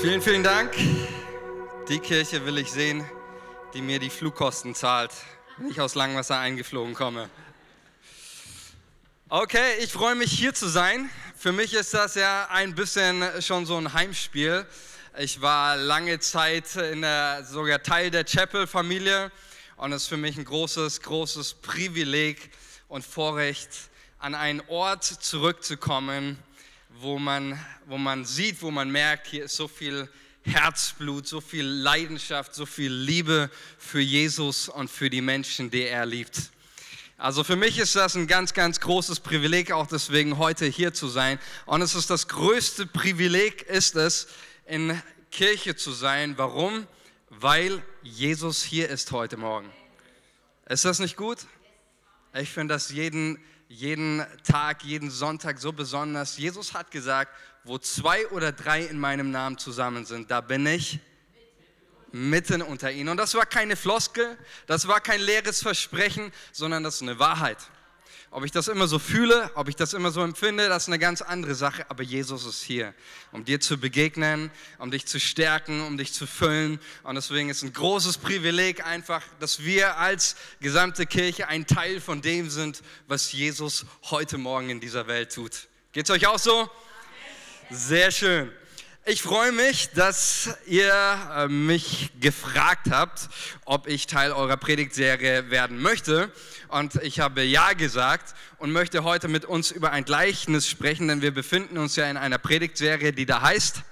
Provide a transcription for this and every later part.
Vielen, vielen Dank. Die Kirche will ich sehen, die mir die Flugkosten zahlt, wenn ich aus Langwasser eingeflogen komme. Okay, ich freue mich hier zu sein. Für mich ist das ja ein bisschen schon so ein Heimspiel. Ich war lange Zeit in der, sogar Teil der Chapel-Familie und es ist für mich ein großes, großes Privileg und Vorrecht, an einen Ort zurückzukommen, wo man, wo man sieht, wo man merkt, hier ist so viel Herzblut, so viel Leidenschaft, so viel Liebe für Jesus und für die Menschen, die er liebt. Also für mich ist das ein ganz, ganz großes Privileg, auch deswegen heute hier zu sein. Und es ist das größte Privileg, ist es, in Kirche zu sein. Warum? Weil Jesus hier ist heute Morgen. Ist das nicht gut? Ich finde das jeden, jeden Tag, jeden Sonntag so besonders. Jesus hat gesagt, wo zwei oder drei in meinem Namen zusammen sind, da bin ich mitten unter ihnen. Und das war keine Floskel, das war kein leeres Versprechen, sondern das ist eine Wahrheit. Ob ich das immer so fühle, ob ich das immer so empfinde, das ist eine ganz andere Sache. Aber Jesus ist hier, um dir zu begegnen, um dich zu stärken, um dich zu füllen. Und deswegen ist ein großes Privileg einfach, dass wir als gesamte Kirche ein Teil von dem sind, was Jesus heute Morgen in dieser Welt tut. Geht es euch auch so? Sehr schön. Ich freue mich, dass ihr äh, mich gefragt habt, ob ich Teil eurer Predigtserie werden möchte. Und ich habe Ja gesagt und möchte heute mit uns über ein Gleichnis sprechen, denn wir befinden uns ja in einer Predigtserie, die da heißt.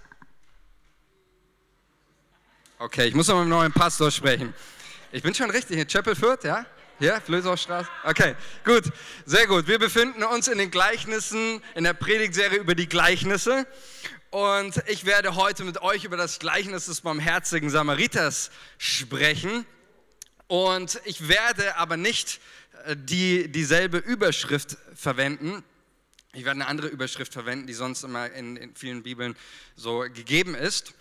Okay, ich muss noch mit dem neuen Pastor sprechen. Ich bin schon richtig, in Chapel Fürth, ja? Ja, Flößaustraße? Okay, gut, sehr gut. Wir befinden uns in den Gleichnissen, in der Predigtserie über die Gleichnisse. Und ich werde heute mit euch über das Gleichnis des barmherzigen Samariters sprechen. Und ich werde aber nicht äh, die, dieselbe Überschrift verwenden. Ich werde eine andere Überschrift verwenden, die sonst immer in, in vielen Bibeln so gegeben ist.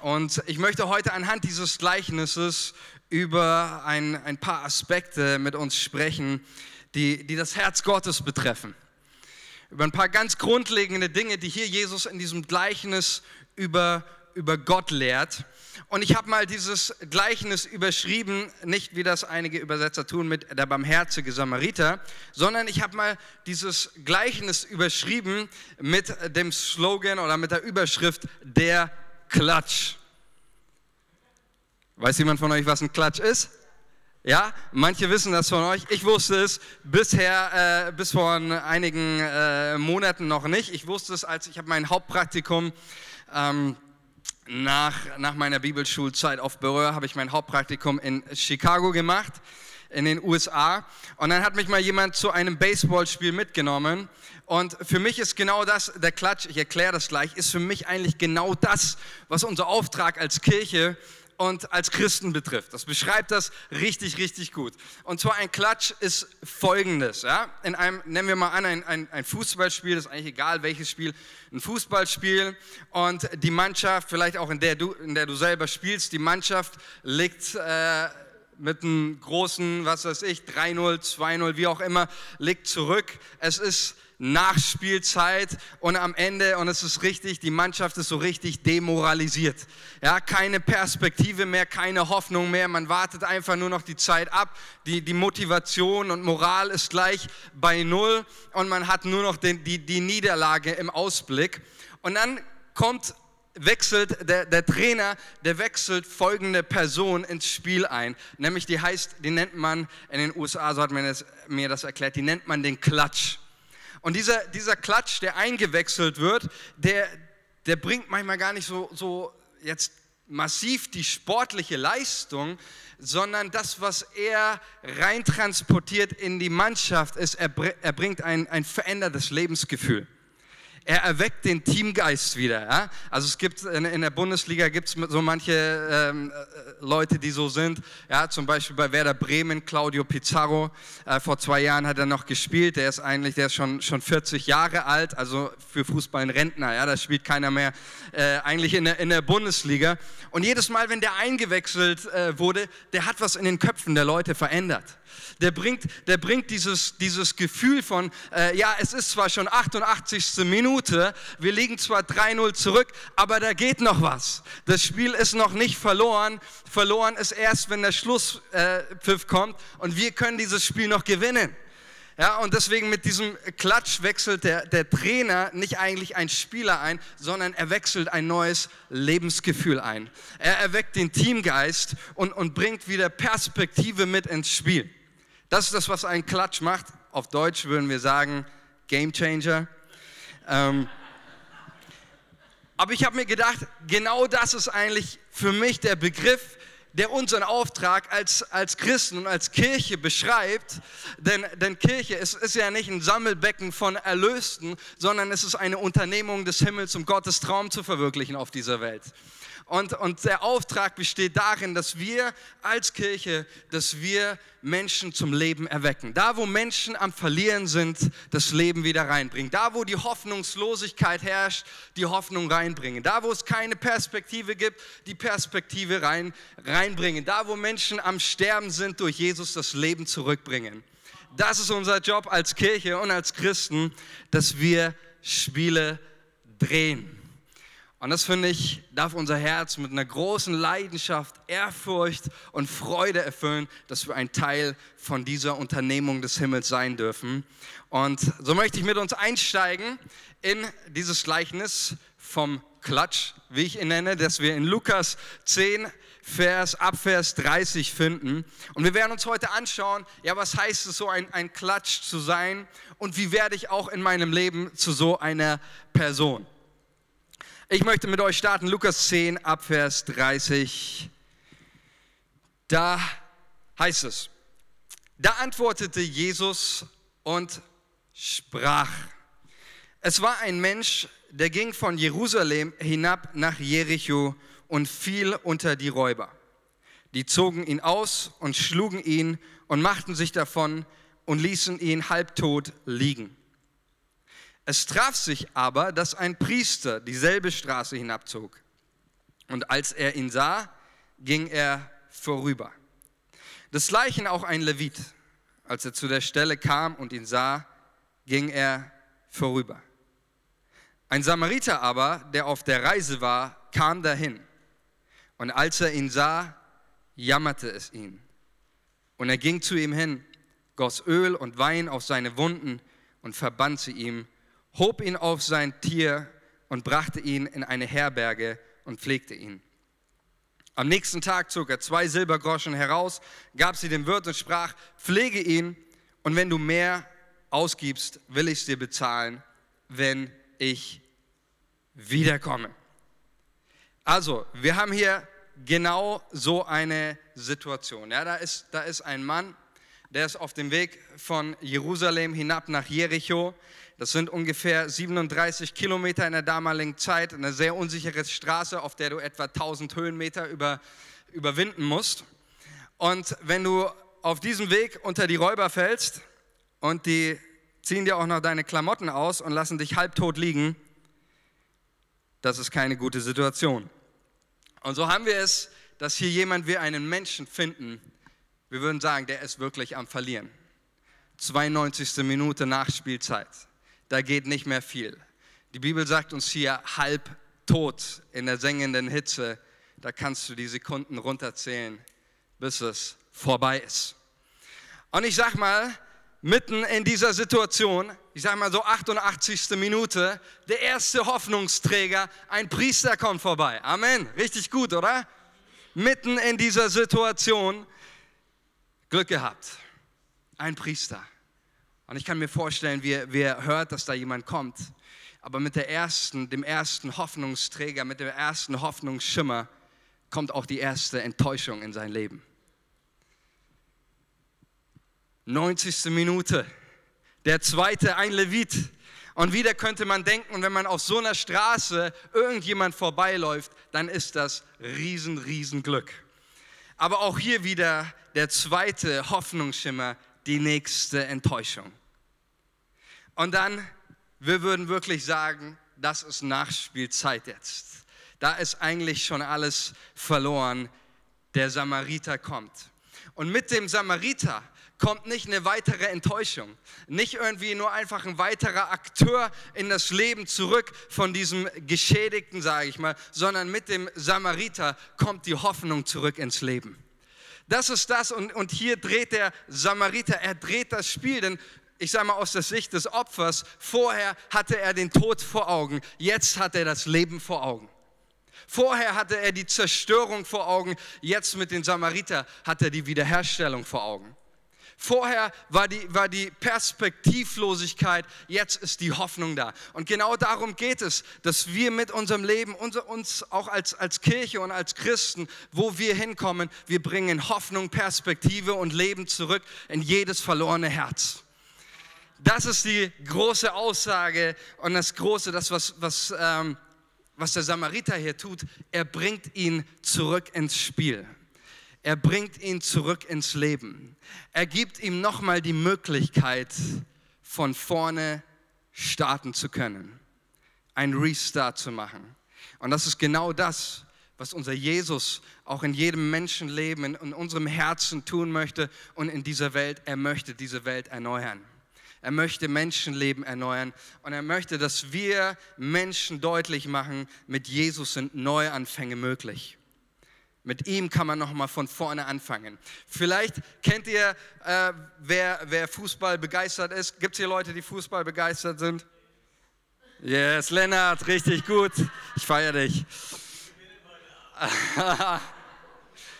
Und ich möchte heute anhand dieses Gleichnisses über ein, ein paar Aspekte mit uns sprechen, die, die das Herz Gottes betreffen über ein paar ganz grundlegende Dinge, die hier Jesus in diesem Gleichnis über, über Gott lehrt. Und ich habe mal dieses Gleichnis überschrieben, nicht wie das einige Übersetzer tun mit der barmherzige Samariter, sondern ich habe mal dieses Gleichnis überschrieben mit dem Slogan oder mit der Überschrift der Klatsch. Weiß jemand von euch, was ein Klatsch ist? Ja, manche wissen das von euch. Ich wusste es bisher, äh, bis vor einigen äh, Monaten noch nicht. Ich wusste es, als ich habe mein Hauptpraktikum ähm, nach, nach meiner Bibelschulzeit auf Berühr, habe ich mein Hauptpraktikum in Chicago gemacht, in den USA. Und dann hat mich mal jemand zu einem Baseballspiel mitgenommen. Und für mich ist genau das, der Klatsch, ich erkläre das gleich, ist für mich eigentlich genau das, was unser Auftrag als Kirche ist und als Christen betrifft. Das beschreibt das richtig, richtig gut. Und zwar ein Klatsch ist folgendes. Ja? In einem, nennen wir mal an, ein, ein, ein Fußballspiel, das ist eigentlich egal welches Spiel, ein Fußballspiel und die Mannschaft, vielleicht auch in der du, in der du selber spielst, die Mannschaft liegt äh, mit einem großen, was weiß ich, 3-0, 2-0, wie auch immer, liegt zurück. Es ist Nachspielzeit und am Ende, und es ist richtig, die Mannschaft ist so richtig demoralisiert. Ja, keine Perspektive mehr, keine Hoffnung mehr. Man wartet einfach nur noch die Zeit ab. Die, die Motivation und Moral ist gleich bei Null und man hat nur noch den, die, die Niederlage im Ausblick. Und dann kommt wechselt der, der Trainer, der wechselt folgende Person ins Spiel ein, nämlich die heißt, die nennt man in den USA, so hat man das, mir das erklärt, die nennt man den Klatsch. Und dieser, dieser Klatsch, der eingewechselt wird, der, der bringt manchmal gar nicht so, so jetzt massiv die sportliche Leistung, sondern das, was er reintransportiert in die Mannschaft, ist, er, er bringt ein, ein verändertes Lebensgefühl er erweckt den Teamgeist wieder. Ja? Also es gibt in, in der Bundesliga gibt es so manche ähm, äh, Leute, die so sind. Ja, zum Beispiel bei Werder Bremen, Claudio Pizarro. Äh, vor zwei Jahren hat er noch gespielt. Der ist eigentlich, der ist schon, schon 40 Jahre alt, also für Fußball ein Rentner. Ja, da spielt keiner mehr äh, eigentlich in der, in der Bundesliga. Und jedes Mal, wenn der eingewechselt äh, wurde, der hat was in den Köpfen der Leute verändert. Der bringt, der bringt dieses, dieses Gefühl von, äh, ja, es ist zwar schon 88. Minute, wir liegen zwar 3-0 zurück, aber da geht noch was. Das Spiel ist noch nicht verloren. Verloren ist erst, wenn der Schlusspfiff äh, kommt und wir können dieses Spiel noch gewinnen. Ja, und deswegen mit diesem Klatsch wechselt der, der Trainer nicht eigentlich ein Spieler ein, sondern er wechselt ein neues Lebensgefühl ein. Er erweckt den Teamgeist und, und bringt wieder Perspektive mit ins Spiel. Das ist das, was ein Klatsch macht. Auf Deutsch würden wir sagen, Game Changer. Ähm, aber ich habe mir gedacht, genau das ist eigentlich für mich der Begriff, der unseren Auftrag als, als Christen und als Kirche beschreibt. Denn, denn Kirche ist, ist ja nicht ein Sammelbecken von Erlösten, sondern es ist eine Unternehmung des Himmels, um Gottes Traum zu verwirklichen auf dieser Welt. Und, und der Auftrag besteht darin, dass wir als Kirche, dass wir Menschen zum Leben erwecken. Da, wo Menschen am Verlieren sind, das Leben wieder reinbringen. Da, wo die Hoffnungslosigkeit herrscht, die Hoffnung reinbringen. Da, wo es keine Perspektive gibt, die Perspektive rein, reinbringen. Da, wo Menschen am Sterben sind, durch Jesus das Leben zurückbringen. Das ist unser Job als Kirche und als Christen, dass wir Spiele drehen. Und das finde ich, darf unser Herz mit einer großen Leidenschaft, Ehrfurcht und Freude erfüllen, dass wir ein Teil von dieser Unternehmung des Himmels sein dürfen. Und so möchte ich mit uns einsteigen in dieses Gleichnis vom Klatsch, wie ich ihn nenne, das wir in Lukas 10, Vers, ab Vers 30 finden. Und wir werden uns heute anschauen, ja, was heißt es so, ein, ein Klatsch zu sein und wie werde ich auch in meinem Leben zu so einer Person. Ich möchte mit euch starten, Lukas 10 Abvers 30. Da heißt es, da antwortete Jesus und sprach, es war ein Mensch, der ging von Jerusalem hinab nach Jericho und fiel unter die Räuber. Die zogen ihn aus und schlugen ihn und machten sich davon und ließen ihn halbtot liegen. Es traf sich aber, dass ein Priester dieselbe Straße hinabzog. Und als er ihn sah, ging er vorüber. Desgleichen auch ein Levit. Als er zu der Stelle kam und ihn sah, ging er vorüber. Ein Samariter aber, der auf der Reise war, kam dahin. Und als er ihn sah, jammerte es ihn. Und er ging zu ihm hin, goss Öl und Wein auf seine Wunden und verband sie ihm hob ihn auf sein Tier und brachte ihn in eine Herberge und pflegte ihn. Am nächsten Tag zog er zwei Silbergroschen heraus, gab sie dem Wirt und sprach, pflege ihn und wenn du mehr ausgibst, will ich es dir bezahlen, wenn ich wiederkomme. Also, wir haben hier genau so eine Situation. Ja, da, ist, da ist ein Mann, der ist auf dem Weg von Jerusalem hinab nach Jericho. Das sind ungefähr 37 Kilometer in der damaligen Zeit, eine sehr unsichere Straße, auf der du etwa 1000 Höhenmeter über, überwinden musst. Und wenn du auf diesem Weg unter die Räuber fällst und die ziehen dir auch noch deine Klamotten aus und lassen dich halbtot liegen, das ist keine gute Situation. Und so haben wir es, dass hier jemand wir einen Menschen finden, wir würden sagen, der ist wirklich am Verlieren. 92. Minute Nachspielzeit da geht nicht mehr viel. Die Bibel sagt uns hier halb tot in der sengenden Hitze. Da kannst du die Sekunden runterzählen, bis es vorbei ist. Und ich sag mal, mitten in dieser Situation, ich sag mal so 88. Minute, der erste Hoffnungsträger, ein Priester kommt vorbei. Amen. Richtig gut, oder? Mitten in dieser Situation, Glück gehabt. Ein Priester. Und ich kann mir vorstellen, wie, wie er hört, dass da jemand kommt. Aber mit der ersten, dem ersten Hoffnungsträger, mit dem ersten Hoffnungsschimmer kommt auch die erste Enttäuschung in sein Leben. 90. Minute. Der zweite, ein Levit. Und wieder könnte man denken, wenn man auf so einer Straße irgendjemand vorbeiläuft, dann ist das riesen, riesen Glück. Aber auch hier wieder der zweite Hoffnungsschimmer, die nächste Enttäuschung. Und dann, wir würden wirklich sagen, das ist Nachspielzeit jetzt. Da ist eigentlich schon alles verloren. Der Samariter kommt. Und mit dem Samariter kommt nicht eine weitere Enttäuschung, nicht irgendwie nur einfach ein weiterer Akteur in das Leben zurück von diesem Geschädigten, sage ich mal, sondern mit dem Samariter kommt die Hoffnung zurück ins Leben. Das ist das und, und hier dreht der Samariter, er dreht das Spiel, denn ich sage mal aus der Sicht des Opfers, vorher hatte er den Tod vor Augen, jetzt hat er das Leben vor Augen. Vorher hatte er die Zerstörung vor Augen, jetzt mit den Samariter hat er die Wiederherstellung vor Augen. Vorher war die, war die Perspektivlosigkeit, jetzt ist die Hoffnung da. Und genau darum geht es, dass wir mit unserem Leben, unser, uns auch als, als Kirche und als Christen, wo wir hinkommen, wir bringen Hoffnung, Perspektive und Leben zurück in jedes verlorene Herz. Das ist die große Aussage und das Große, das, was, was, ähm, was der Samariter hier tut. Er bringt ihn zurück ins Spiel. Er bringt ihn zurück ins Leben. Er gibt ihm nochmal die Möglichkeit, von vorne starten zu können, ein Restart zu machen. Und das ist genau das, was unser Jesus auch in jedem Menschenleben, in, in unserem Herzen tun möchte und in dieser Welt. Er möchte diese Welt erneuern. Er möchte Menschenleben erneuern und er möchte, dass wir Menschen deutlich machen, mit Jesus sind Neuanfänge möglich. Mit ihm kann man nochmal von vorne anfangen. Vielleicht kennt ihr, äh, wer, wer Fußball begeistert ist. Gibt es hier Leute, die Fußball begeistert sind? Yes, Lennart, richtig gut. Ich feiere dich.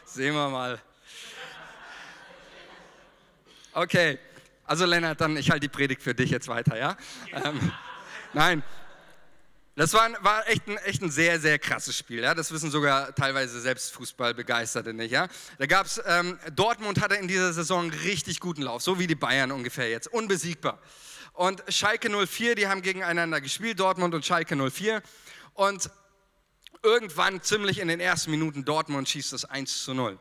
Sehen wir mal. Okay, also Lennart, dann ich halte die Predigt für dich jetzt weiter, ja? Ähm, nein, das war, war echt, ein, echt ein sehr, sehr krasses Spiel. Ja? Das wissen sogar teilweise selbst Fußballbegeisterte nicht. Ja? Da gab's, ähm, Dortmund hatte in dieser Saison richtig guten Lauf, so wie die Bayern ungefähr jetzt, unbesiegbar. Und Schalke 04, die haben gegeneinander gespielt, Dortmund und Schalke 04. Und irgendwann, ziemlich in den ersten Minuten, Dortmund schießt das 1 zu 0.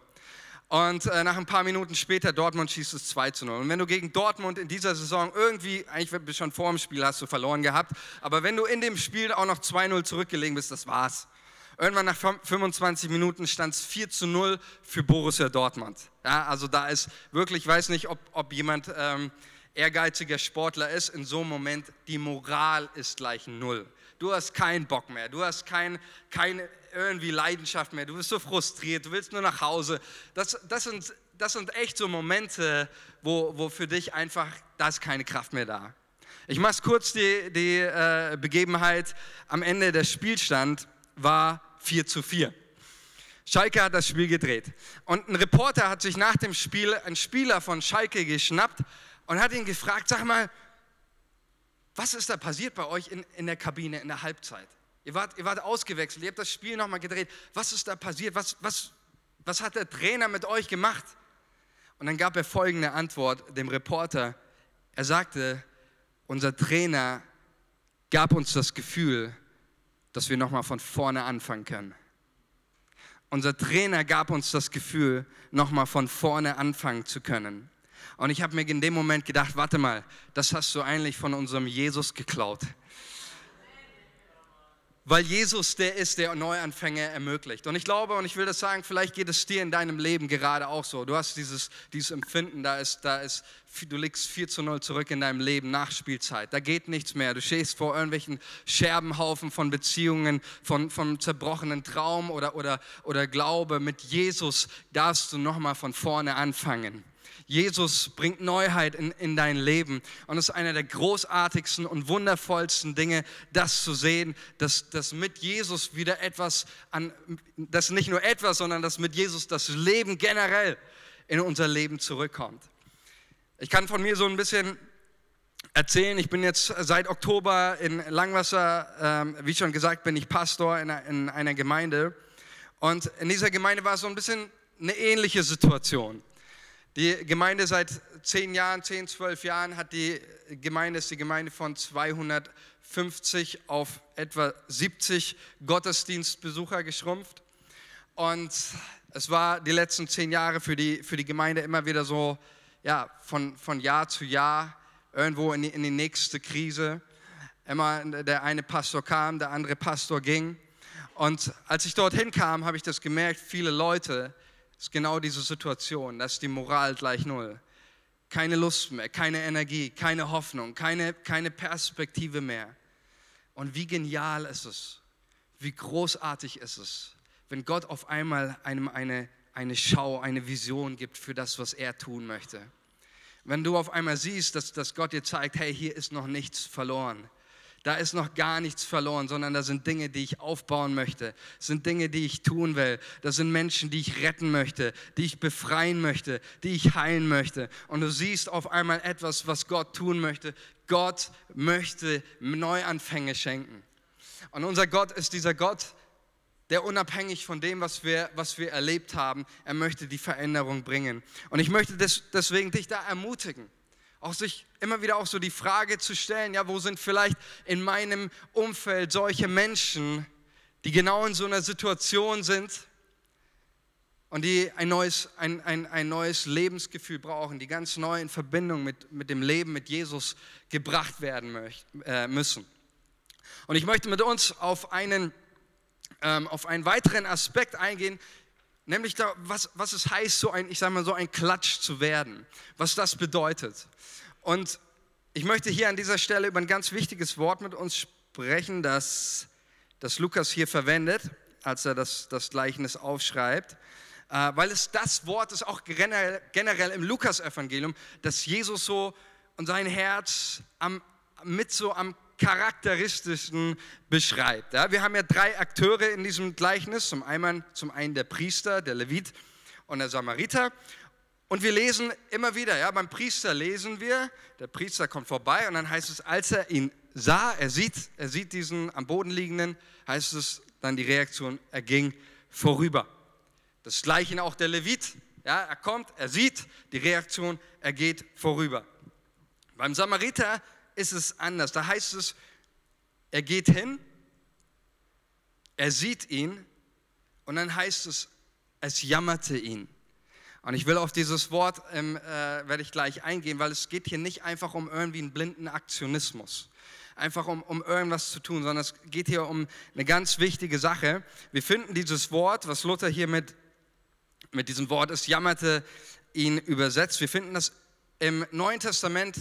Und äh, nach ein paar Minuten später, Dortmund schießt es 2 zu 0. Und wenn du gegen Dortmund in dieser Saison irgendwie, eigentlich schon vor dem Spiel hast du verloren gehabt, aber wenn du in dem Spiel auch noch 2-0 zurückgelegen bist, das war's. Irgendwann nach 25 Minuten stand es 4 zu 0 für Borussia Dortmund. Ja, also da ist wirklich, ich weiß nicht, ob, ob jemand ähm, ehrgeiziger Sportler ist, in so einem Moment, die Moral ist gleich null. Du hast keinen Bock mehr, du hast kein, keine irgendwie Leidenschaft mehr, du bist so frustriert, du willst nur nach Hause. Das, das, sind, das sind echt so Momente, wo, wo für dich einfach, da ist keine Kraft mehr da. Ich mache kurz, die, die äh, Begebenheit am Ende der Spielstand war 4 zu 4. Schalke hat das Spiel gedreht. Und ein Reporter hat sich nach dem Spiel einen Spieler von Schalke geschnappt und hat ihn gefragt, sag mal, was ist da passiert bei euch in, in der Kabine in der Halbzeit? Ihr wart, ihr wart ausgewechselt, ihr habt das Spiel nochmal gedreht. Was ist da passiert? Was, was, was hat der Trainer mit euch gemacht? Und dann gab er folgende Antwort dem Reporter. Er sagte, unser Trainer gab uns das Gefühl, dass wir nochmal von vorne anfangen können. Unser Trainer gab uns das Gefühl, nochmal von vorne anfangen zu können. Und ich habe mir in dem Moment gedacht, warte mal, das hast du eigentlich von unserem Jesus geklaut weil Jesus der ist, der Neuanfänge ermöglicht. Und ich glaube, und ich will das sagen, vielleicht geht es dir in deinem Leben gerade auch so. Du hast dieses, dieses Empfinden, da ist, da ist, du liegst 4 zu 0 zurück in deinem Leben nach Spielzeit. Da geht nichts mehr. Du stehst vor irgendwelchen Scherbenhaufen von Beziehungen, von, von zerbrochenen Traum oder, oder, oder Glaube. Mit Jesus darfst du nochmal von vorne anfangen. Jesus bringt Neuheit in, in dein Leben. Und es ist einer der großartigsten und wundervollsten Dinge, das zu sehen, dass, dass mit Jesus wieder etwas an, dass nicht nur etwas, sondern dass mit Jesus das Leben generell in unser Leben zurückkommt. Ich kann von mir so ein bisschen erzählen. Ich bin jetzt seit Oktober in Langwasser, ähm, wie schon gesagt, bin ich Pastor in in einer Gemeinde. Und in dieser Gemeinde war es so ein bisschen eine ähnliche Situation. Die Gemeinde seit zehn Jahren, zehn, zwölf Jahren hat die Gemeinde, ist die Gemeinde von 250 auf etwa 70 Gottesdienstbesucher geschrumpft. Und es war die letzten zehn Jahre für die, für die Gemeinde immer wieder so, ja, von, von Jahr zu Jahr irgendwo in die, in die nächste Krise. Immer der eine Pastor kam, der andere Pastor ging. Und als ich dorthin kam, habe ich das gemerkt, viele Leute, ist genau diese Situation, dass die Moral gleich null. keine Lust mehr, keine Energie, keine Hoffnung, keine, keine Perspektive mehr. Und wie genial ist es, wie großartig ist es, wenn Gott auf einmal einem eine, eine Schau, eine Vision gibt für das, was er tun möchte. Wenn du auf einmal siehst, dass, dass Gott dir zeigt, hey, hier ist noch nichts verloren. Da ist noch gar nichts verloren, sondern da sind Dinge, die ich aufbauen möchte. Sind Dinge, die ich tun will. Das sind Menschen, die ich retten möchte, die ich befreien möchte, die ich heilen möchte. Und du siehst auf einmal etwas, was Gott tun möchte. Gott möchte Neuanfänge schenken. Und unser Gott ist dieser Gott, der unabhängig von dem, was wir, was wir erlebt haben, er möchte die Veränderung bringen. Und ich möchte des, deswegen dich da ermutigen auch sich immer wieder auch so die Frage zu stellen, ja, wo sind vielleicht in meinem Umfeld solche Menschen, die genau in so einer Situation sind und die ein neues, ein, ein, ein neues Lebensgefühl brauchen, die ganz neu in Verbindung mit, mit dem Leben mit Jesus gebracht werden möcht, äh, müssen. Und ich möchte mit uns auf einen, ähm, auf einen weiteren Aspekt eingehen, Nämlich da, was, was es heißt, so ein, ich sage mal, so ein Klatsch zu werden, was das bedeutet. Und ich möchte hier an dieser Stelle über ein ganz wichtiges Wort mit uns sprechen, das, das Lukas hier verwendet, als er das, das Gleichnis aufschreibt, äh, weil es das Wort ist auch generell, generell im Lukas-Evangelium, dass Jesus so und sein Herz am, mit so am charakteristischsten beschreibt. Ja, wir haben ja drei Akteure in diesem Gleichnis. Zum einen, zum einen der Priester, der Levit und der Samariter. Und wir lesen immer wieder, ja, beim Priester lesen wir, der Priester kommt vorbei und dann heißt es, als er ihn sah, er sieht, er sieht diesen am Boden liegenden, heißt es dann die Reaktion, er ging vorüber. Das gleiche auch der Levit, ja, er kommt, er sieht, die Reaktion, er geht vorüber. Beim Samariter ist es anders. Da heißt es, er geht hin, er sieht ihn und dann heißt es, es jammerte ihn. Und ich will auf dieses Wort, ähm, äh, werde ich gleich eingehen, weil es geht hier nicht einfach um irgendwie einen blinden Aktionismus, einfach um, um irgendwas zu tun, sondern es geht hier um eine ganz wichtige Sache. Wir finden dieses Wort, was Luther hier mit, mit diesem Wort es jammerte ihn übersetzt, wir finden das im Neuen Testament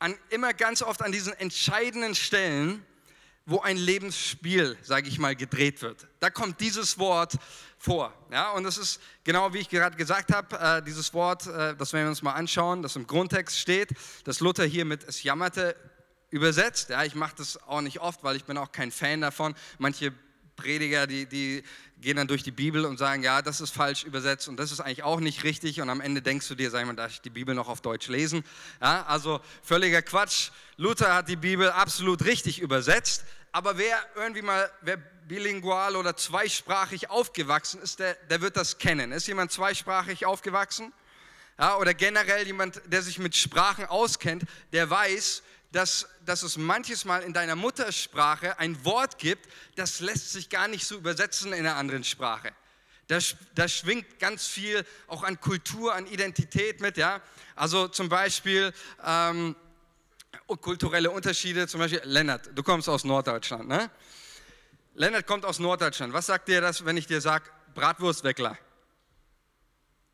an, immer ganz oft an diesen entscheidenden Stellen, wo ein Lebensspiel, sage ich mal, gedreht wird. Da kommt dieses Wort vor. Ja? Und das ist genau wie ich gerade gesagt habe, äh, dieses Wort, äh, das werden wir uns mal anschauen, das im Grundtext steht, das Luther hier mit es jammerte übersetzt. Ja, ich mache das auch nicht oft, weil ich bin auch kein Fan davon. Manche Prediger, die, die gehen dann durch die Bibel und sagen, ja, das ist falsch übersetzt und das ist eigentlich auch nicht richtig. Und am Ende denkst du dir, sag mal, darf ich die Bibel noch auf Deutsch lesen? Ja, also völliger Quatsch. Luther hat die Bibel absolut richtig übersetzt. Aber wer irgendwie mal, wer bilingual oder zweisprachig aufgewachsen ist, der, der wird das kennen. Ist jemand zweisprachig aufgewachsen? Ja, oder generell jemand, der sich mit Sprachen auskennt, der weiß, dass, dass es manches Mal in deiner Muttersprache ein Wort gibt, das lässt sich gar nicht so übersetzen in einer anderen Sprache. Da, da schwingt ganz viel auch an Kultur, an Identität mit. Ja? Also zum Beispiel ähm, kulturelle Unterschiede. Zum Beispiel Lennart, du kommst aus Norddeutschland. Ne? Lennart kommt aus Norddeutschland. Was sagt dir das, wenn ich dir sage Bratwurstweckler?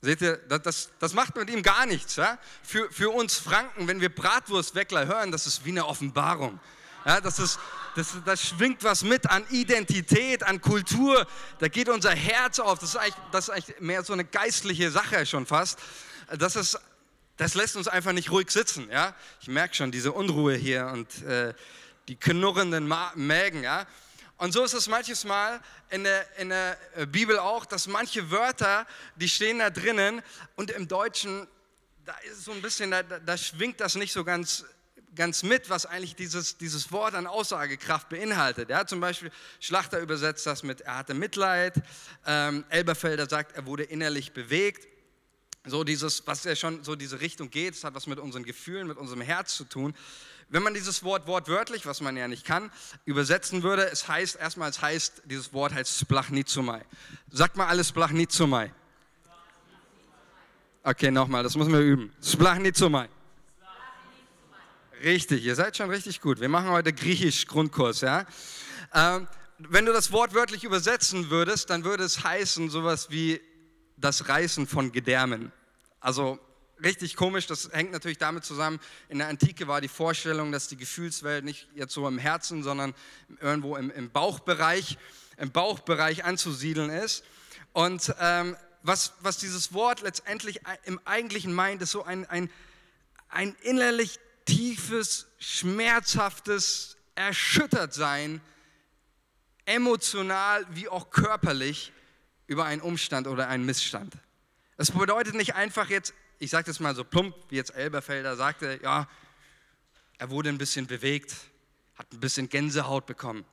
Seht ihr, das, das macht mit ihm gar nichts. Ja? Für, für uns Franken, wenn wir Bratwurstweckler hören, das ist wie eine Offenbarung. Ja, das, ist, das, das schwingt was mit an Identität, an Kultur. Da geht unser Herz auf. Das ist eigentlich, das ist eigentlich mehr so eine geistliche Sache schon fast. Das, ist, das lässt uns einfach nicht ruhig sitzen. Ja? Ich merke schon diese Unruhe hier und äh, die knurrenden Mägen. Ja? Und so ist es manches Mal in der, in der äh, Bibel auch, dass manche Wörter, die stehen da drinnen und im Deutschen, da ist so ein bisschen, da, da schwingt das nicht so ganz, ganz mit, was eigentlich dieses, dieses Wort an Aussagekraft beinhaltet. Ja, zum Beispiel Schlachter übersetzt das mit, er hatte Mitleid. Ähm, Elberfelder sagt, er wurde innerlich bewegt. So dieses, was ja schon so diese Richtung geht, das hat was mit unseren Gefühlen, mit unserem Herz zu tun. Wenn man dieses Wort wortwörtlich, was man ja nicht kann, übersetzen würde, es heißt erstmal, es heißt, dieses Wort heißt Splachnizumai. Sagt mal alles Splachnizumai. Okay, nochmal, das müssen wir üben. Splachnizumai. Richtig, ihr seid schon richtig gut. Wir machen heute Griechisch-Grundkurs, ja. Ähm, wenn du das Wort wörtlich übersetzen würdest, dann würde es heißen sowas wie das Reißen von Gedärmen. Also richtig komisch, das hängt natürlich damit zusammen, in der Antike war die Vorstellung, dass die Gefühlswelt nicht jetzt so im Herzen, sondern irgendwo im, im Bauchbereich, im Bauchbereich anzusiedeln ist. Und ähm, was, was dieses Wort letztendlich im Eigentlichen meint, ist so ein, ein, ein innerlich tiefes, schmerzhaftes Erschüttertsein, emotional wie auch körperlich über einen Umstand oder einen Missstand. Das bedeutet nicht einfach jetzt, ich sage das mal so plump, wie jetzt Elberfelder sagte, ja, er wurde ein bisschen bewegt, hat ein bisschen Gänsehaut bekommen.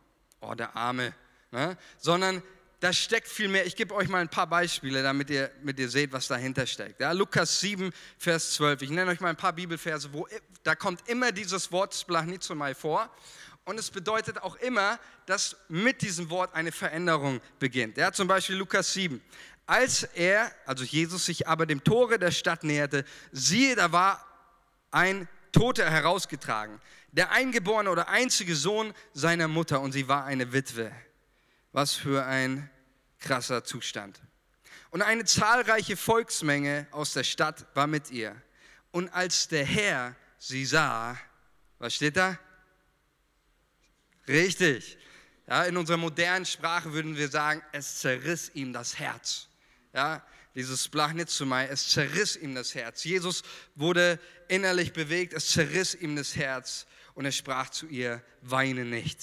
Oh, der Arme. Ne? Sondern da steckt viel mehr. Ich gebe euch mal ein paar Beispiele, damit ihr, damit ihr seht, was dahinter steckt. Ja, Lukas 7, Vers 12. Ich nenne euch mal ein paar Bibelverse, wo da kommt immer dieses Wort Splachnizomai vor. Und es bedeutet auch immer, dass mit diesem Wort eine Veränderung beginnt. Ja, zum Beispiel Lukas 7. Als er, also Jesus, sich aber dem Tore der Stadt näherte, siehe, da war ein Toter herausgetragen, der eingeborene oder einzige Sohn seiner Mutter, und sie war eine Witwe. Was für ein krasser Zustand. Und eine zahlreiche Volksmenge aus der Stadt war mit ihr. Und als der Herr sie sah, was steht da? Richtig. Ja, in unserer modernen Sprache würden wir sagen, es zerriss ihm das Herz. Ja, dieses Blachnitzumai, es zerriss ihm das Herz. Jesus wurde innerlich bewegt, es zerriss ihm das Herz und er sprach zu ihr, weine nicht.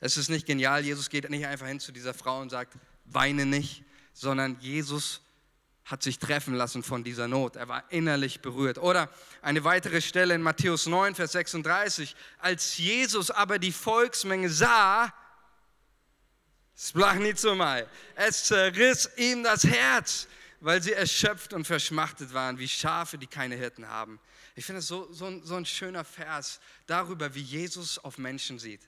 Es ist nicht genial, Jesus geht nicht einfach hin zu dieser Frau und sagt, weine nicht, sondern Jesus hat sich treffen lassen von dieser Not. Er war innerlich berührt. Oder eine weitere Stelle in Matthäus 9, Vers 36. Als Jesus aber die Volksmenge sah, mal, es zerriss ihm das Herz, weil sie erschöpft und verschmachtet waren, wie Schafe, die keine Hirten haben. Ich finde es so, so, so ein schöner Vers darüber, wie Jesus auf Menschen sieht.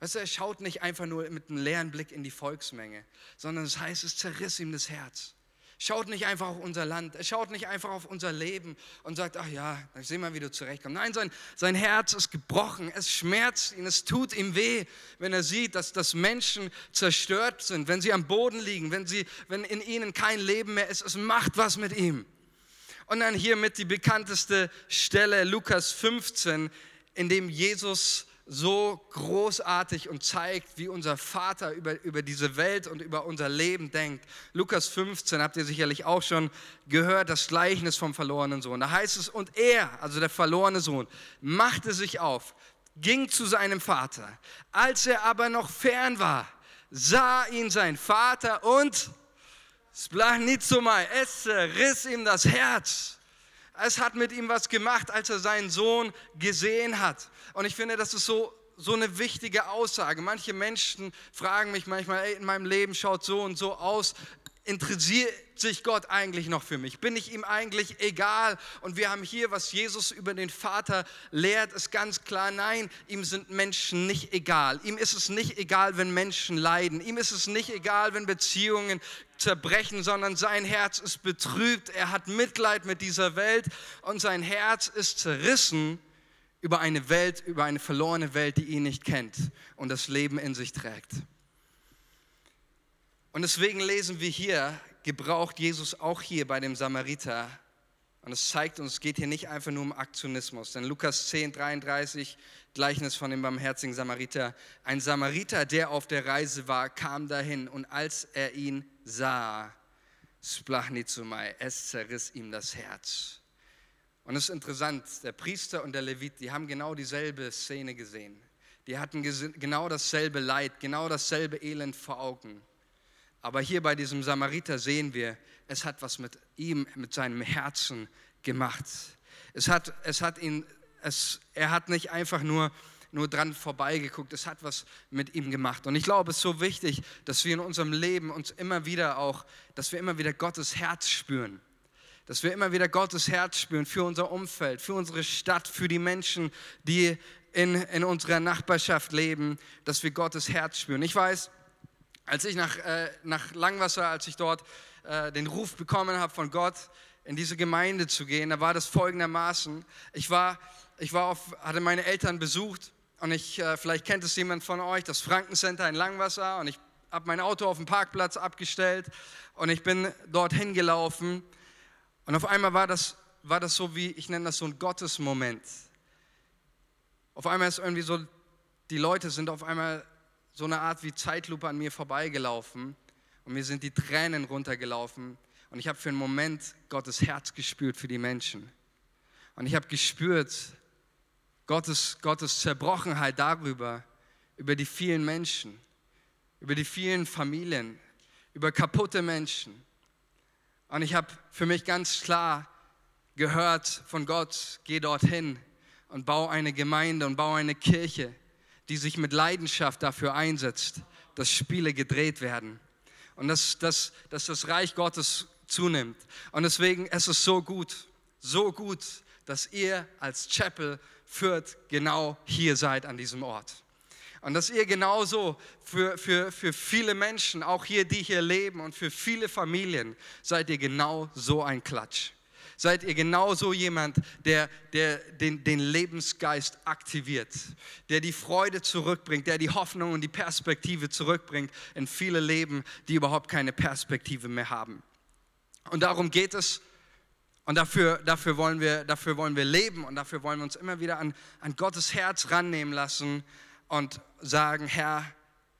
Weißt du, er schaut nicht einfach nur mit einem leeren Blick in die Volksmenge, sondern es das heißt, es zerriss ihm das Herz. Schaut nicht einfach auf unser Land, er schaut nicht einfach auf unser Leben und sagt, ach ja, dann sehen wir, wie du zurechtkommst. Nein, sein, sein Herz ist gebrochen, es schmerzt ihn, es tut ihm weh, wenn er sieht, dass, dass Menschen zerstört sind, wenn sie am Boden liegen, wenn, sie, wenn in ihnen kein Leben mehr ist. Es macht was mit ihm. Und dann hiermit die bekannteste Stelle, Lukas 15, in dem Jesus so großartig und zeigt, wie unser Vater über, über diese Welt und über unser Leben denkt. Lukas 15 habt ihr sicherlich auch schon gehört, das Gleichnis vom verlorenen Sohn. Da heißt es, und er, also der verlorene Sohn, machte sich auf, ging zu seinem Vater. Als er aber noch fern war, sah ihn sein Vater und Splachnizomai, es riss ihm das Herz. Es hat mit ihm was gemacht, als er seinen Sohn gesehen hat. Und ich finde, das ist so, so eine wichtige Aussage. Manche Menschen fragen mich manchmal, ey, in meinem Leben schaut so und so aus. Interessiert sich Gott eigentlich noch für mich? Bin ich ihm eigentlich egal? Und wir haben hier, was Jesus über den Vater lehrt, ist ganz klar, nein, ihm sind Menschen nicht egal. Ihm ist es nicht egal, wenn Menschen leiden. Ihm ist es nicht egal, wenn Beziehungen zerbrechen, sondern sein Herz ist betrübt. Er hat Mitleid mit dieser Welt und sein Herz ist zerrissen über eine Welt, über eine verlorene Welt, die ihn nicht kennt und das Leben in sich trägt. Und deswegen lesen wir hier, gebraucht Jesus auch hier bei dem Samariter. Und es zeigt uns, es geht hier nicht einfach nur um Aktionismus. Denn Lukas 10, 33, Gleichnis von dem barmherzigen Samariter. Ein Samariter, der auf der Reise war, kam dahin und als er ihn sah, sprach Nizumai, es zerriss ihm das Herz. Und es ist interessant, der Priester und der Levit, die haben genau dieselbe Szene gesehen. Die hatten genau dasselbe Leid, genau dasselbe Elend vor Augen. Aber hier bei diesem Samariter sehen wir, es hat was mit ihm, mit seinem Herzen gemacht. Es hat, es hat ihn, es, er hat nicht einfach nur, nur dran vorbeigeguckt, es hat was mit ihm gemacht. Und ich glaube, es ist so wichtig, dass wir in unserem Leben uns immer wieder auch, dass wir immer wieder Gottes Herz spüren dass wir immer wieder Gottes Herz spüren für unser Umfeld, für unsere Stadt, für die Menschen, die in, in unserer Nachbarschaft leben, dass wir Gottes Herz spüren. Ich weiß, als ich nach, äh, nach Langwasser, als ich dort äh, den Ruf bekommen habe von Gott, in diese Gemeinde zu gehen, da war das folgendermaßen. Ich war, ich war auf, hatte meine Eltern besucht und ich, äh, vielleicht kennt es jemand von euch, das Frankencenter in Langwasser und ich habe mein Auto auf dem Parkplatz abgestellt und ich bin dorthin gelaufen und auf einmal war das war das so wie, ich nenne das so ein Gottesmoment. Auf einmal ist irgendwie so, die Leute sind auf einmal so eine Art wie Zeitlupe an mir vorbeigelaufen und mir sind die Tränen runtergelaufen und ich habe für einen Moment Gottes Herz gespürt für die Menschen. Und ich habe gespürt Gottes, Gottes Zerbrochenheit darüber, über die vielen Menschen, über die vielen Familien, über kaputte Menschen. Und ich habe für mich ganz klar gehört von Gott, geh dorthin und bau eine Gemeinde und bau eine Kirche, die sich mit Leidenschaft dafür einsetzt, dass Spiele gedreht werden und dass, dass, dass das Reich Gottes zunimmt. Und deswegen es ist es so gut, so gut, dass ihr als Chapel Fürth genau hier seid an diesem Ort. Und dass ihr genauso für, für, für viele Menschen, auch hier, die hier leben und für viele Familien, seid ihr genau so ein Klatsch. Seid ihr genauso jemand, der, der den, den Lebensgeist aktiviert, der die Freude zurückbringt, der die Hoffnung und die Perspektive zurückbringt in viele Leben, die überhaupt keine Perspektive mehr haben. Und darum geht es. Und dafür, dafür, wollen wir, dafür wollen wir leben und dafür wollen wir uns immer wieder an, an Gottes Herz rannehmen lassen und sagen, Herr,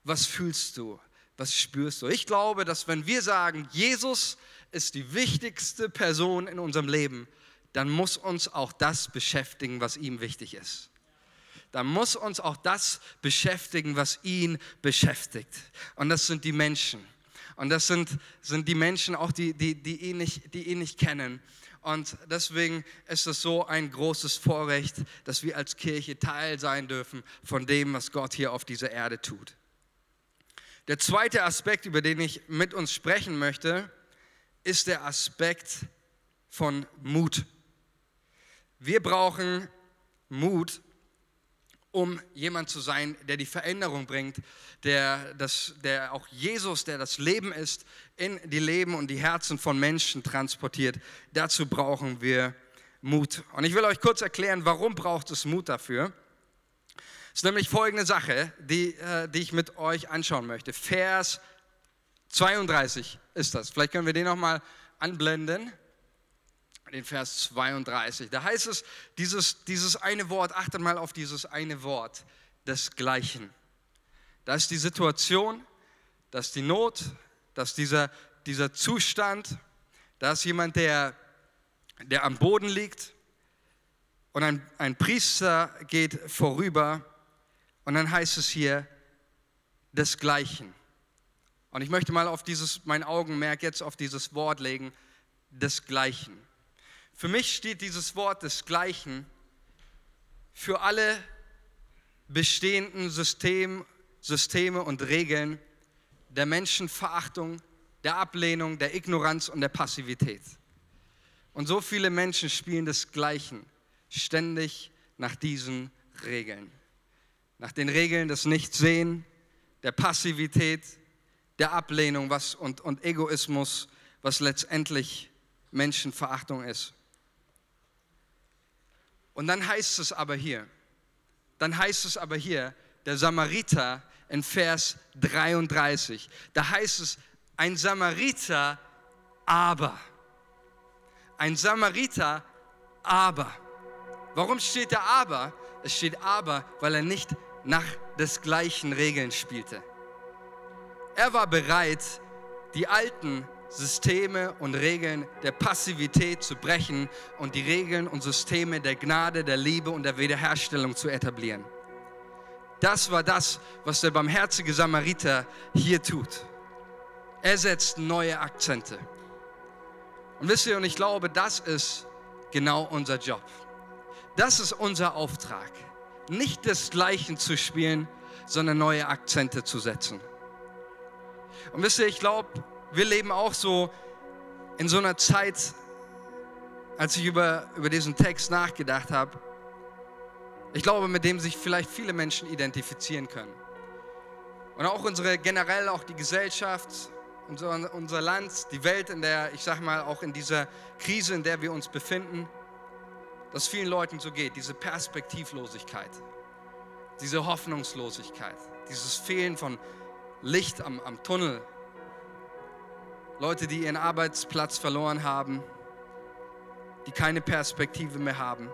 was fühlst du? Was spürst du? Ich glaube, dass wenn wir sagen, Jesus ist die wichtigste Person in unserem Leben, dann muss uns auch das beschäftigen, was ihm wichtig ist. Dann muss uns auch das beschäftigen, was ihn beschäftigt. Und das sind die Menschen. Und das sind, sind die Menschen auch, die, die, die, ihn nicht, die ihn nicht kennen. Und deswegen ist es so ein großes Vorrecht, dass wir als Kirche Teil sein dürfen von dem, was Gott hier auf dieser Erde tut. Der zweite Aspekt, über den ich mit uns sprechen möchte, ist der Aspekt von Mut. Wir brauchen Mut, um jemand zu sein, der die Veränderung bringt, der, das, der auch Jesus, der das Leben ist, in die Leben und die Herzen von Menschen transportiert. Dazu brauchen wir Mut. Und ich will euch kurz erklären, warum braucht es Mut dafür. Es ist nämlich folgende Sache, die, äh, die ich mit euch anschauen möchte. Vers 32 ist das. Vielleicht können wir den nochmal anblenden den Vers 32. Da heißt es, dieses, dieses eine Wort, achtet mal auf dieses eine Wort, desgleichen. Da ist die Situation, da ist die Not, da ist dieser, dieser Zustand, da ist jemand, der, der am Boden liegt und ein, ein Priester geht vorüber und dann heißt es hier, desgleichen. Und ich möchte mal auf dieses, mein Augenmerk jetzt auf dieses Wort legen, desgleichen. Für mich steht dieses Wort desgleichen für alle bestehenden System, Systeme und Regeln der Menschenverachtung, der Ablehnung, der Ignoranz und der Passivität. Und so viele Menschen spielen desgleichen ständig nach diesen Regeln. Nach den Regeln des Nichtsehen, der Passivität, der Ablehnung was, und, und Egoismus, was letztendlich Menschenverachtung ist. Und dann heißt es aber hier, dann heißt es aber hier, der Samariter in Vers 33, da heißt es, ein Samariter aber. Ein Samariter aber. Warum steht da aber? Es steht aber, weil er nicht nach des gleichen Regeln spielte. Er war bereit, die alten Systeme und Regeln der Passivität zu brechen und die Regeln und Systeme der Gnade, der Liebe und der Wiederherstellung zu etablieren. Das war das, was der barmherzige Samariter hier tut. Er setzt neue Akzente. Und wisst ihr, und ich glaube, das ist genau unser Job. Das ist unser Auftrag. Nicht das Gleiche zu spielen, sondern neue Akzente zu setzen. Und wisst ihr, ich glaube, wir leben auch so in so einer Zeit, als ich über, über diesen Text nachgedacht habe, ich glaube, mit dem sich vielleicht viele Menschen identifizieren können. Und auch unsere, generell auch die Gesellschaft, unser, unser Land, die Welt, in der, ich sag mal, auch in dieser Krise, in der wir uns befinden, dass vielen Leuten so geht, diese Perspektivlosigkeit, diese Hoffnungslosigkeit, dieses Fehlen von Licht am, am Tunnel, Leute, die ihren Arbeitsplatz verloren haben, die keine Perspektive mehr haben.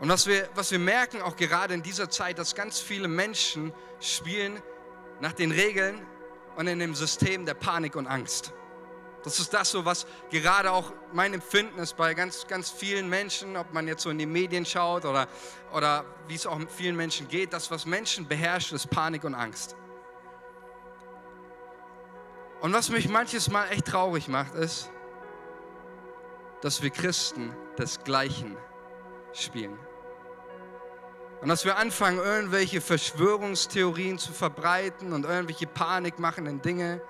Und was wir, was wir merken, auch gerade in dieser Zeit, dass ganz viele Menschen spielen nach den Regeln und in dem System der Panik und Angst. Das ist das so, was gerade auch mein Empfinden ist bei ganz, ganz vielen Menschen, ob man jetzt so in die Medien schaut oder, oder wie es auch mit vielen Menschen geht. Das, was Menschen beherrscht, ist Panik und Angst. Und was mich manches Mal echt traurig macht, ist, dass wir Christen desgleichen spielen. Und dass wir anfangen, irgendwelche Verschwörungstheorien zu verbreiten und irgendwelche panikmachenden Dinge.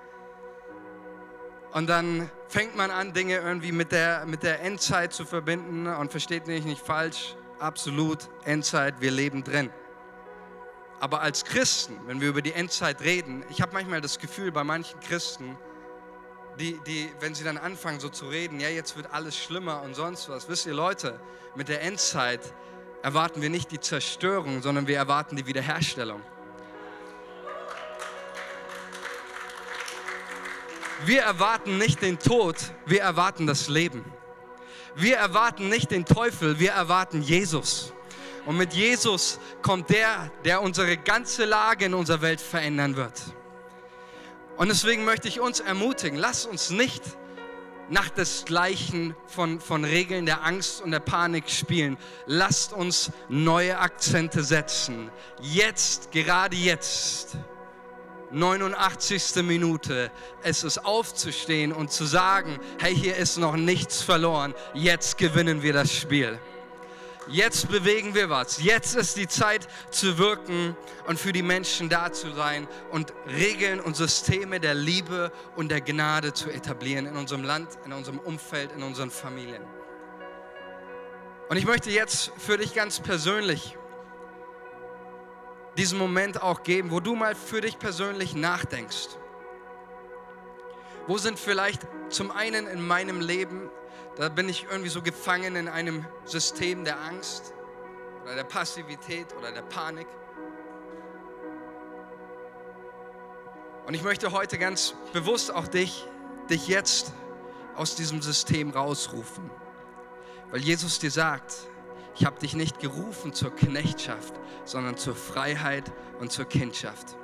Und dann fängt man an, Dinge irgendwie mit der, mit der Endzeit zu verbinden und versteht mich nicht falsch, absolut Endzeit, wir leben drin. Aber als Christen, wenn wir über die Endzeit reden, ich habe manchmal das Gefühl bei manchen Christen, die, die, wenn sie dann anfangen so zu reden, ja, jetzt wird alles schlimmer und sonst was. Wisst ihr Leute, mit der Endzeit erwarten wir nicht die Zerstörung, sondern wir erwarten die Wiederherstellung. Wir erwarten nicht den Tod, wir erwarten das Leben. Wir erwarten nicht den Teufel, wir erwarten Jesus. Und mit Jesus kommt der, der unsere ganze Lage in unserer Welt verändern wird. Und deswegen möchte ich uns ermutigen, lasst uns nicht nach desgleichen von, von Regeln der Angst und der Panik spielen. Lasst uns neue Akzente setzen. Jetzt, gerade jetzt. 89. Minute. Es ist aufzustehen und zu sagen, hey, hier ist noch nichts verloren. Jetzt gewinnen wir das Spiel. Jetzt bewegen wir was. Jetzt ist die Zeit zu wirken und für die Menschen da zu sein und Regeln und Systeme der Liebe und der Gnade zu etablieren in unserem Land, in unserem Umfeld, in unseren Familien. Und ich möchte jetzt für dich ganz persönlich diesen Moment auch geben, wo du mal für dich persönlich nachdenkst. Wo sind vielleicht zum einen in meinem Leben da bin ich irgendwie so gefangen in einem System der Angst oder der Passivität oder der Panik. Und ich möchte heute ganz bewusst auch dich, dich jetzt aus diesem System rausrufen. Weil Jesus dir sagt, ich habe dich nicht gerufen zur Knechtschaft, sondern zur Freiheit und zur Kindschaft.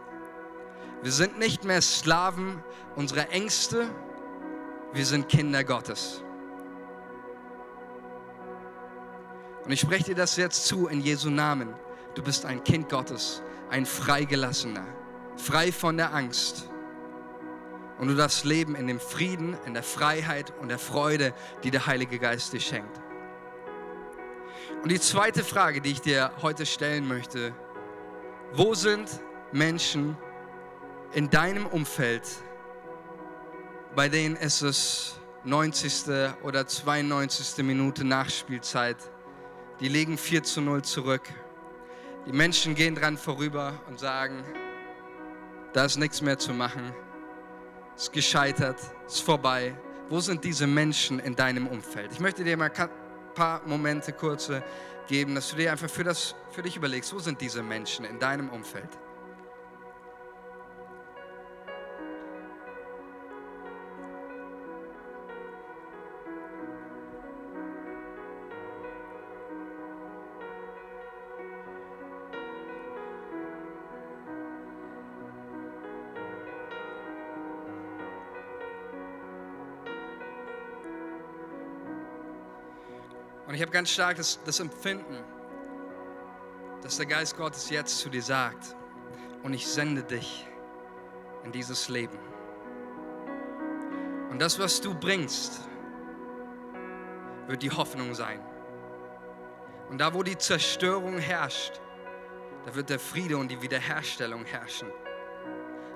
Wir sind nicht mehr Sklaven unserer Ängste, wir sind Kinder Gottes. Und ich spreche dir das jetzt zu in Jesu Namen. Du bist ein Kind Gottes, ein Freigelassener, frei von der Angst. Und du darfst leben in dem Frieden, in der Freiheit und der Freude, die der Heilige Geist dir schenkt. Und die zweite Frage, die ich dir heute stellen möchte, wo sind Menschen in deinem Umfeld, bei denen es ist 90. oder 92. Minute Nachspielzeit die legen 4 zu 0 zurück. Die Menschen gehen dran vorüber und sagen, da ist nichts mehr zu machen, es ist gescheitert, es ist vorbei. Wo sind diese Menschen in deinem Umfeld? Ich möchte dir mal paar Momente kurze geben, dass du dir einfach für, das, für dich überlegst, wo sind diese Menschen in deinem Umfeld? Ich habe ganz stark das, das Empfinden, dass der Geist Gottes jetzt zu dir sagt, und ich sende dich in dieses Leben. Und das, was du bringst, wird die Hoffnung sein. Und da, wo die Zerstörung herrscht, da wird der Friede und die Wiederherstellung herrschen.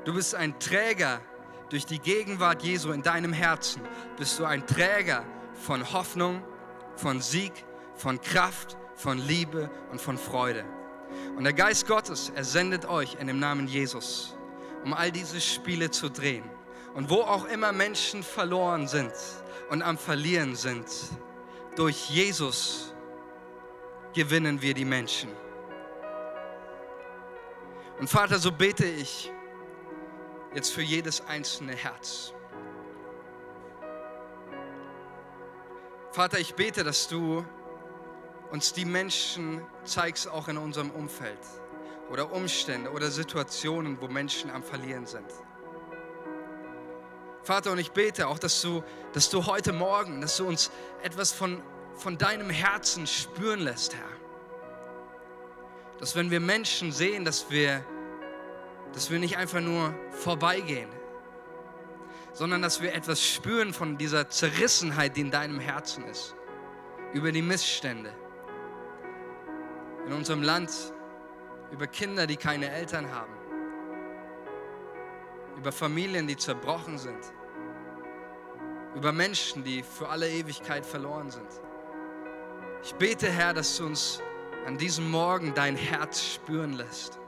Du bist ein Träger durch die Gegenwart Jesu in deinem Herzen. Bist du ein Träger von Hoffnung, von Sieg, von Kraft, von Liebe und von Freude. Und der Geist Gottes, er sendet euch in dem Namen Jesus, um all diese Spiele zu drehen. Und wo auch immer Menschen verloren sind und am Verlieren sind, durch Jesus gewinnen wir die Menschen. Und Vater, so bete ich jetzt für jedes einzelne Herz. Vater, ich bete, dass du uns die Menschen zeigst, auch in unserem Umfeld oder Umstände oder Situationen, wo Menschen am Verlieren sind. Vater, und ich bete auch, dass du, dass du heute Morgen, dass du uns etwas von, von deinem Herzen spüren lässt, Herr. Dass wenn wir Menschen sehen, dass wir, dass wir nicht einfach nur vorbeigehen, sondern dass wir etwas spüren von dieser Zerrissenheit, die in deinem Herzen ist, über die Missstände in unserem Land, über Kinder, die keine Eltern haben, über Familien, die zerbrochen sind, über Menschen, die für alle Ewigkeit verloren sind. Ich bete, Herr, dass du uns an diesem Morgen dein Herz spüren lässt.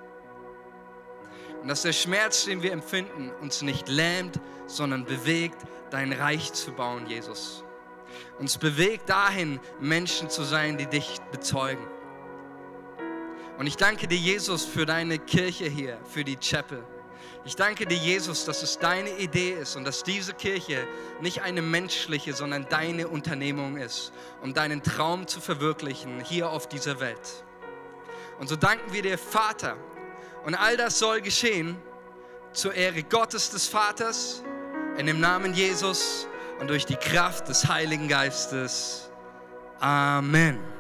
Und dass der Schmerz, den wir empfinden, uns nicht lähmt, sondern bewegt, dein Reich zu bauen, Jesus. Uns bewegt dahin, Menschen zu sein, die dich bezeugen. Und ich danke dir, Jesus, für deine Kirche hier, für die Chapel. Ich danke dir, Jesus, dass es deine Idee ist und dass diese Kirche nicht eine menschliche, sondern deine Unternehmung ist, um deinen Traum zu verwirklichen hier auf dieser Welt. Und so danken wir dir, Vater. Und all das soll geschehen zur Ehre Gottes des Vaters, in dem Namen Jesus und durch die Kraft des Heiligen Geistes. Amen.